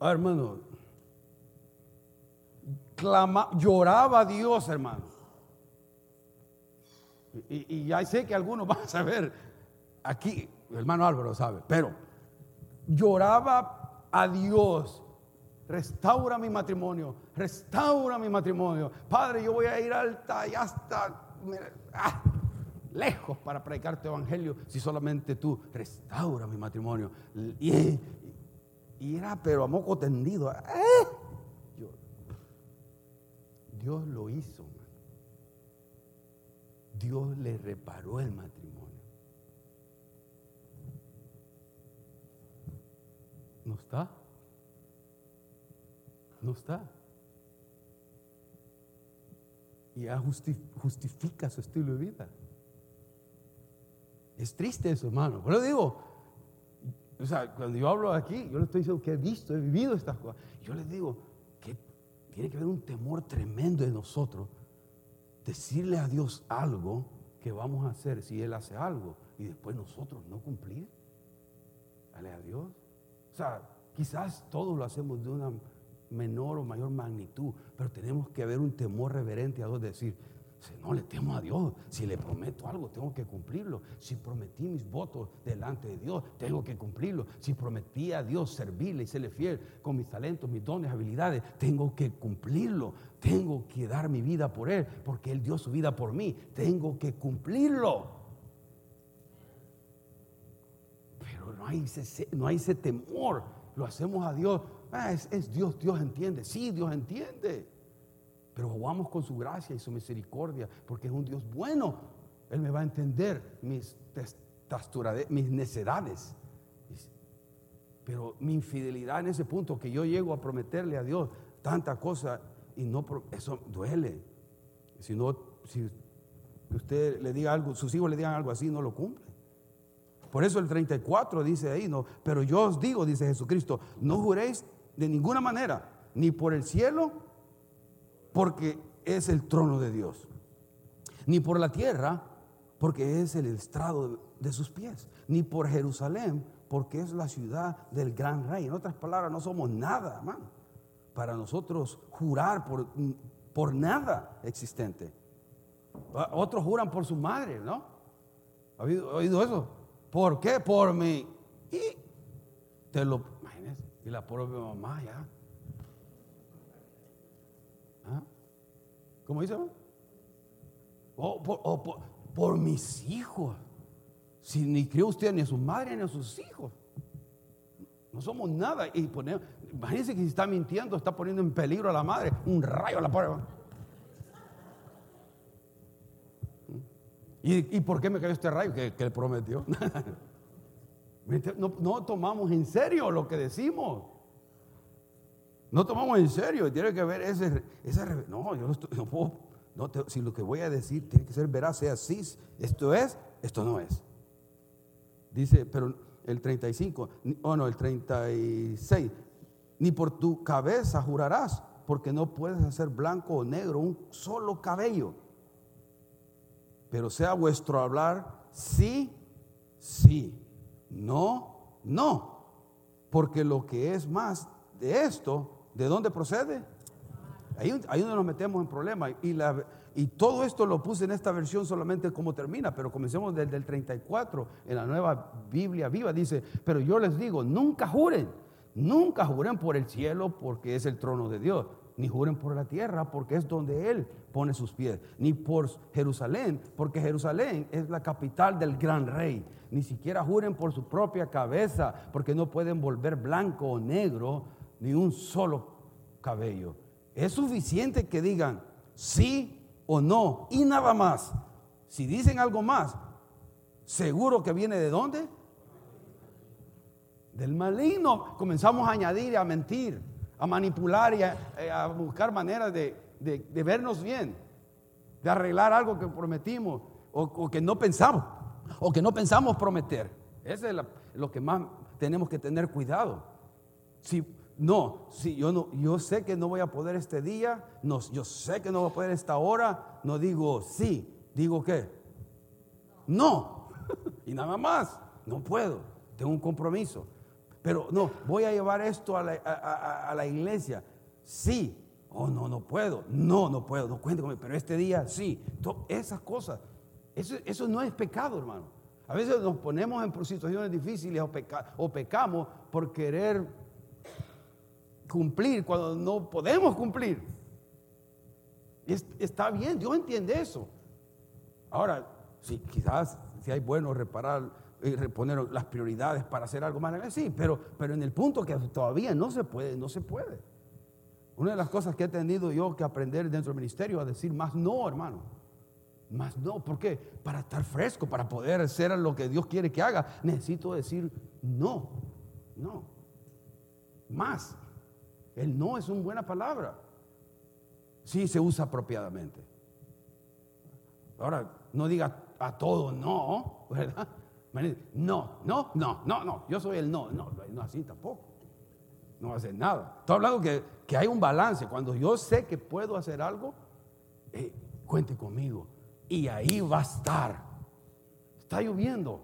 ah, hermano, lloraba a Dios, hermano. Y, ya sé que algunos van a saber, aquí, hermano Álvaro sabe, pero lloraba a Dios restaura mi matrimonio, restaura mi matrimonio. Padre, yo voy a ir alta y hasta... Ah, lejos para predicar tu evangelio si solamente tú restaura mi matrimonio. Y, era, pero a moco tendido. ¿eh? Dios lo hizo. Dios le reparó el matrimonio. ¿No está? No está. Y ya justifica su estilo de vida. Es triste eso, hermano. Pero digo, o sea, cuando yo hablo aquí, yo le estoy diciendo que he visto, he vivido estas cosas. Yo les digo que tiene que haber un temor tremendo en nosotros. Decirle a Dios algo que vamos a hacer si Él hace algo y después nosotros no cumplir. Dale a Dios. O sea, quizás todos lo hacemos de una menor o mayor magnitud, pero tenemos que haber un temor reverente a Dios, decir, Si no le temo a Dios, si le prometo algo, tengo que cumplirlo. Si prometí mis votos delante de Dios, tengo que cumplirlo. Si prometí a Dios servirle y serle fiel con mis talentos, mis dones, habilidades, tengo que cumplirlo. Tengo que dar mi vida por Él, porque Él dio su vida por mí. Tengo que cumplirlo. Pero no hay no hay ese temor. Lo hacemos a Dios. Ah, es, Dios, Dios entiende. Sí, Dios entiende. Pero jugamos con su gracia y su misericordia, porque es un Dios bueno. Él me va a entender mis, mis necedades. Pero mi infidelidad en ese punto que yo llego a prometerle a Dios tanta cosa y no, eso duele. Si no, si usted le diga algo, sus hijos le digan algo así, no lo cumple. Por eso el 34 dice ahí, no, pero yo os digo, dice Jesucristo, no juréis de ninguna manera, ni por el cielo, porque es el trono de Dios. Ni por la tierra, porque es el estrado de sus pies. Ni por Jerusalén, porque es la ciudad del gran rey. En otras palabras, no somos nada, hermano. Para nosotros jurar por, por nada existente. Otros juran por su madre, ¿no? ¿Ha oído, eso? ¿Por qué? Por mí. Y te lo, y la propia mamá ya ¿Ah? ¿Cómo dice? O, por, mis hijos. Si ni crió usted ni a su madre ni a sus hijos. No somos nada. Y imagínense que si está mintiendo, está poniendo en peligro a la madre. Un rayo a la prueba. ¿Y, por qué me cayó este rayo que, le prometió? no, tomamos en serio lo que decimos. No tomamos en serio, tiene que ver ese. No, yo no, puedo, no si lo que voy a decir tiene que ser veraz, sea así, esto es, esto no es. Dice, pero el 35, o no, el 36, ni por tu cabeza jurarás, porque no puedes hacer blanco o negro un solo cabello. Pero sea vuestro hablar sí, sí, no, no, porque lo que es más de esto ¿De dónde procede? Ahí, ahí donde nos metemos en problemas. Y, la, y todo esto lo puse en esta versión solamente como termina, pero comencemos desde el 34 en la nueva Biblia viva. Dice, pero yo les digo, nunca juren, nunca juren por el cielo porque es el trono de Dios, ni juren por la tierra porque es donde Él pone sus pies, ni por Jerusalén porque Jerusalén es la capital del gran rey. Ni siquiera juren por su propia cabeza porque no pueden volver blanco o negro ni un solo cabello. Es suficiente que digan sí o no y nada más. Si dicen algo más, seguro que viene de dónde? Del maligno. Comenzamos a añadir a mentir, a manipular y a, eh, buscar maneras de, vernos bien, de arreglar algo que prometimos o, que no pensamos, o que no pensamos prometer. Eso es lo que más tenemos que tener cuidado. Si no, si yo no, yo sé que no voy a poder este día, no, yo sé que no voy a poder esta hora, no digo sí, digo qué, no, y nada más, no puedo, tengo un compromiso, pero no, voy a llevar esto a la, iglesia, sí, oh no, no puedo, no, no puedo, no cuente conmigo, pero este día sí, esas cosas, eso, eso no es pecado, hermano. A veces nos ponemos en situaciones difíciles o, pecamos por querer cumplir cuando no podemos cumplir. está bien, Dios entiende eso. Ahora, si quizás si hay bueno reparar y reponer las prioridades para hacer algo más, sí, pero, pero en el punto que todavía no se puede, no se puede. Una de las cosas que he tenido yo que aprender dentro del ministerio a decir más no, hermano. Más no, ¿por qué? Para estar fresco, para poder hacer lo que Dios quiere que haga, necesito decir no, no, más. El no es una buena palabra. Si se usa apropiadamente. Ahora, no diga a todo no, ¿verdad? No, no, no, no, no. Yo soy el no. No, no así tampoco. No nada. Estoy hablando que, que hay un balance. Cuando yo sé que puedo hacer algo, eh, cuente conmigo. Y ahí va a estar. Está lloviendo.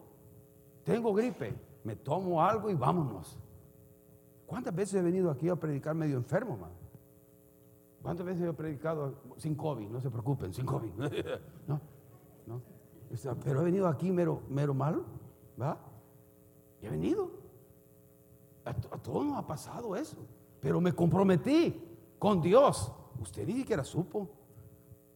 Tengo gripe. Me tomo algo y vámonos. ¿Cuántas veces he venido aquí a predicar medio enfermo? ¿Cuántas veces he predicado sin COVID? No se preocupen, sin COVID. no, no. Pero he venido aquí mero, mero malo, ¿va? he venido. A, todos nos ha pasado eso. Pero me comprometí con Dios. Usted ni siquiera supo.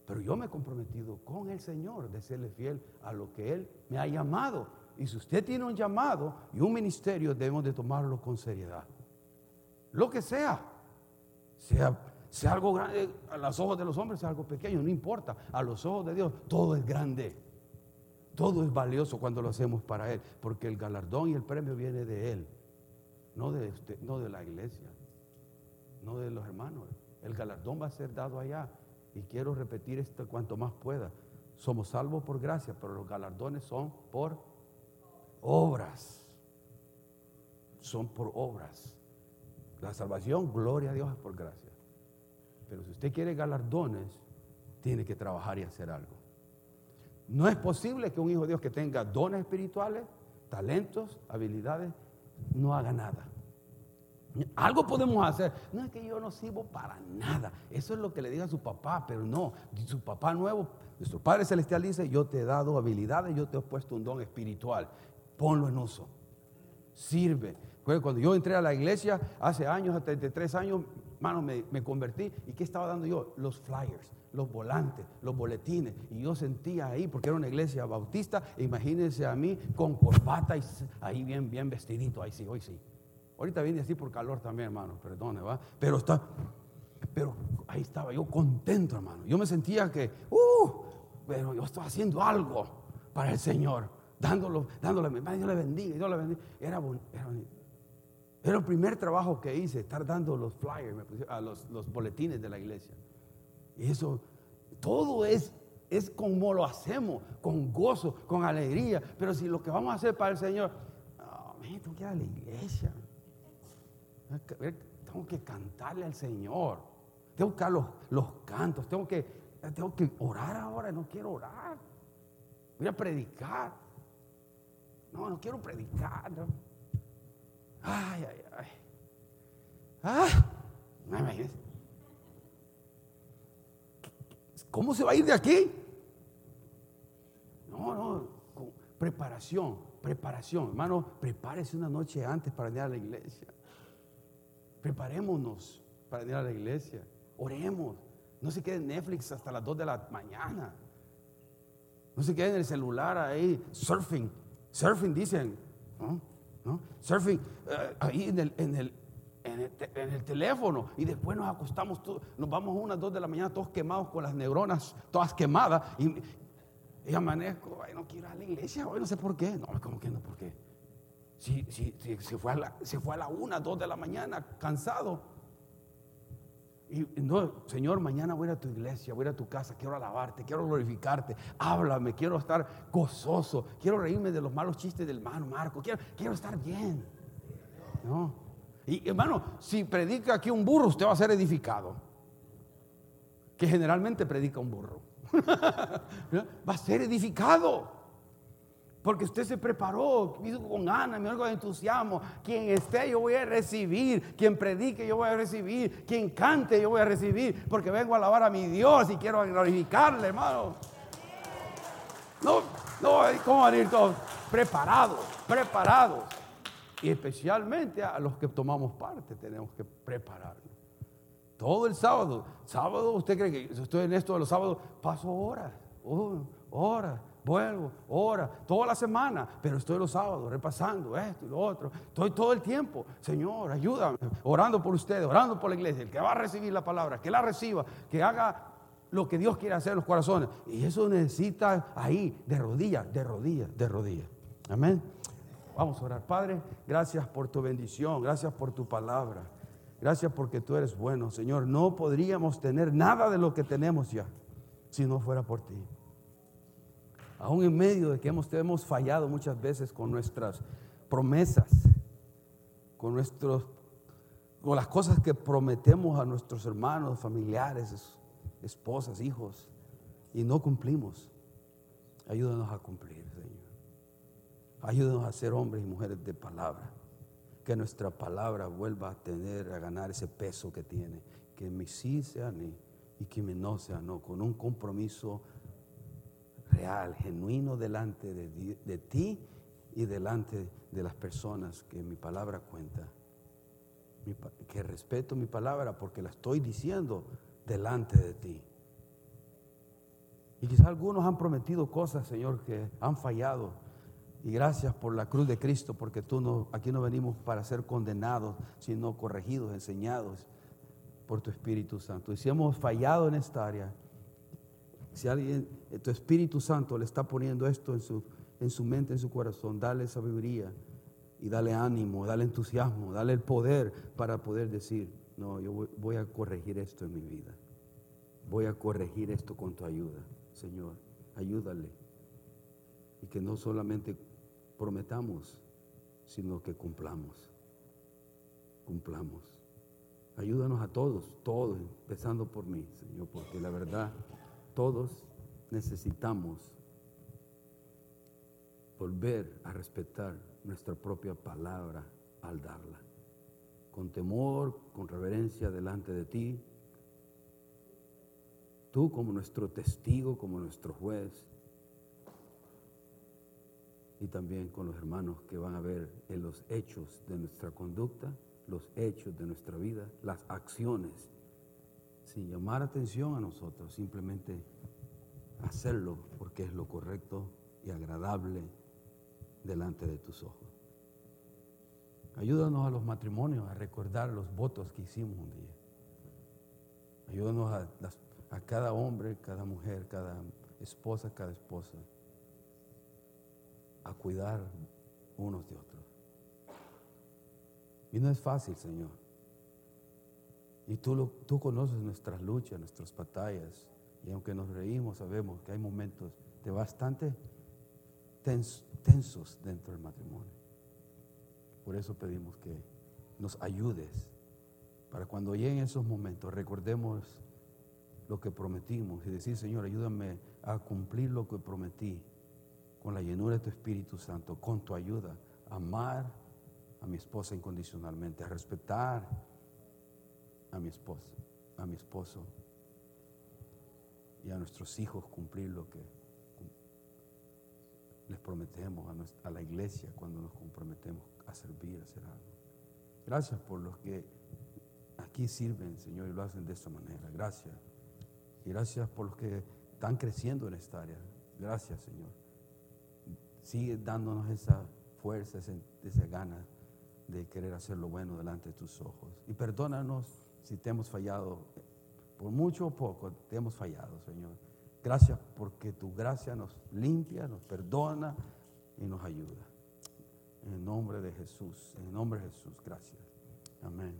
Pero yo me he comprometido con el Señor de serle fiel a lo que Él me ha llamado. Y si usted tiene un llamado y un ministerio, debemos de tomarlo con seriedad. Lo que sea, sea, sea algo grande, a los ojos de los hombres sea algo pequeño, no importa. A los ojos de Dios todo es grande. Todo es valioso cuando lo hacemos para Él, porque el galardón y el premio viene de Él, no de, no de la iglesia, no de los hermanos. El galardón va a ser dado allá. Y quiero repetir esto cuanto más pueda. Somos salvos por gracia, pero los galardones son por obras. Son por obras. La salvación, gloria a Dios, es por gracia. Pero si usted quiere galardones, tiene que trabajar y hacer algo. No es posible que un hijo de Dios que tenga dones espirituales, talentos, habilidades, no haga nada. Algo podemos hacer. No es que yo no sirvo para nada. Eso es lo que le diga a su papá, pero no. Su papá nuevo, nuestro Padre Celestial dice, yo te he dado habilidades, yo te he puesto un don espiritual. Ponlo en uso. Sirve. Cuando yo entré a la iglesia hace años, a 33 años, mano, me, me, convertí. ¿Y qué estaba dando yo? Los flyers, los volantes, los boletines. Y yo sentía ahí, porque era una iglesia bautista, imagínense a mí con corbata y ahí bien, bien vestidito. Ahí sí, hoy sí. Ahorita viene así por calor también, hermano, perdone, ¿va? Pero está, pero ahí estaba yo contento, hermano. Yo me sentía que, uh, pero yo estaba haciendo algo para el Señor, dándolo, dándole, Dios le bendiga, Dios le bendiga. Era, era, era el primer trabajo que hice, estar dando los flyers, a los, los boletines de la iglesia. Y eso, todo es es como lo hacemos, con gozo, con alegría. Pero si lo que vamos a hacer para el Señor, oh, tengo que ir a la iglesia. Tengo que cantarle al Señor. Tengo que buscar los, cantos. Tengo que, tengo que orar ahora. No quiero orar. Voy a predicar. No, no quiero predicar. Ay, ay, ay. Ah, ¿Cómo se va a ir de aquí? No, no, preparación, preparación. Hermano, prepárese una noche antes para ir a la iglesia. Preparémonos para ir a la iglesia. Oremos. No se quede en Netflix hasta las 2 de la mañana. No se quede en el celular ahí, surfing. Surfing dicen. ¿no? Surfing eh, ahí en el, en, el, en, el, teléfono. Y después nos acostamos, nos vamos a unas 2 de la mañana todos quemados con las neuronas, todas quemadas. Y, y amanezco, ay, no quiero ir a la iglesia hoy, no sé por qué. No, ¿cómo que no? ¿Por qué? Si, si, se, fue a la, se fue a la una, dos de la mañana, cansado. Y no, Señor, mañana voy a tu iglesia, voy a tu casa, quiero alabarte, quiero glorificarte, háblame, quiero estar gozoso, quiero reírme de los malos chistes del hermano Marco, quiero, quiero estar bien. ¿No? Y hermano, si predica aquí un burro, usted va a ser edificado. Que generalmente predica un burro. va a ser edificado. Porque usted se preparó, hizo con ganas, me con entusiasmo. Quien esté, yo voy a recibir. Quien predique, yo voy a recibir. Quien cante, yo voy a recibir. Porque vengo a alabar a mi Dios y quiero glorificarle, hermano. No, no, ¿cómo van a ir todos? Preparados, preparados. Y especialmente a los que tomamos parte tenemos que prepararnos. Todo el sábado. Sábado, ¿usted cree que estoy en esto de los sábados? Paso horas, horas vuelvo, ora, toda la semana, pero estoy los sábados repasando esto y lo otro. Estoy todo el tiempo, Señor, ayúdame, orando por ustedes, orando por la iglesia, el que va a recibir la palabra, que la reciba, que haga lo que Dios quiere hacer en los corazones. Y eso necesita ahí, de rodillas, de rodillas, de rodillas. Amén. Vamos a orar. Padre, gracias por tu bendición, gracias por tu palabra. Gracias porque tú eres bueno, Señor. No podríamos tener nada de lo que tenemos ya si no fuera por ti aún en medio de que hemos, hemos fallado muchas veces con nuestras promesas, con, nuestros, con las cosas que prometemos a nuestros hermanos, familiares, esposas, hijos, y no cumplimos. Ayúdanos a cumplir. Ayúdanos a ser hombres y mujeres de palabra. Que nuestra palabra vuelva a tener, a ganar ese peso que tiene que mi sí sea ni y que mi no sea no, con un compromiso real, genuino delante de, de ti y delante de las personas que mi palabra cuenta. que respeto mi palabra porque la estoy diciendo delante de ti. Y quizás algunos han prometido cosas, Señor, que han fallado. Y gracias por la cruz de Cristo, porque tú no, aquí no venimos para ser condenados, sino corregidos, enseñados por tu Espíritu Santo. Y si hemos fallado en esta área, si alguien, eh, tu Espíritu Santo le está poniendo esto en su en su mente, en su corazón, dale sabiduría y dale ánimo, dale entusiasmo, dale el poder para poder decir, no, yo voy, a corregir esto en mi vida. Voy a corregir esto con tu ayuda, Señor. Ayúdale. Y que no solamente prometamos, sino que cumplamos. Cumplamos. Ayúdanos a todos, todos, empezando por mí, Señor, porque la verdad, todos necesitamos volver a respetar nuestra propia palabra al darla. Con temor, con reverencia delante de ti. Tú como nuestro testigo, como nuestro juez. Y también con los hermanos que van a ver en los hechos de nuestra conducta, los hechos de nuestra vida, las acciones, sin llamar atención a nosotros, simplemente hacerlo porque es lo correcto y agradable delante de tus ojos. Ayúdanos a los matrimonios a recordar los votos que hicimos un día. Ayúdanos a, a cada hombre, cada mujer, cada esposa, cada esposa a cuidar unos de otros. Y no es fácil, Señor. Y tú, lo, tú conoces nuestras luchas, nuestras batallas. Y aunque nos reímos, sabemos que hay momentos de bastante tensos dentro del matrimonio. Por eso pedimos que nos ayudes para cuando lleguen esos momentos recordemos lo que prometimos y decir, Señor, ayúdame a cumplir lo que prometí con la llenura de tu Espíritu Santo, con tu ayuda, amar a mi esposa incondicionalmente, a respetar a mi esposa, a mi esposo y a nuestros hijos cumplir lo que les prometemos a, la iglesia cuando nos comprometemos a servir, a hacer algo. Gracias por los que aquí sirven, Señor, y lo hacen de esta manera. Gracias. Y gracias por los que están creciendo en esta área. Gracias, Señor. Sigue dándonos esa fuerza, esa, gana de querer hacer lo bueno delante de tus ojos. Y perdónanos si te hemos fallado, por mucho o poco, te hemos fallado, Señor. Gracias porque tu gracia nos limpia, nos perdona y nos ayuda. En el nombre de Jesús, en el nombre de Jesús, gracias. Amén.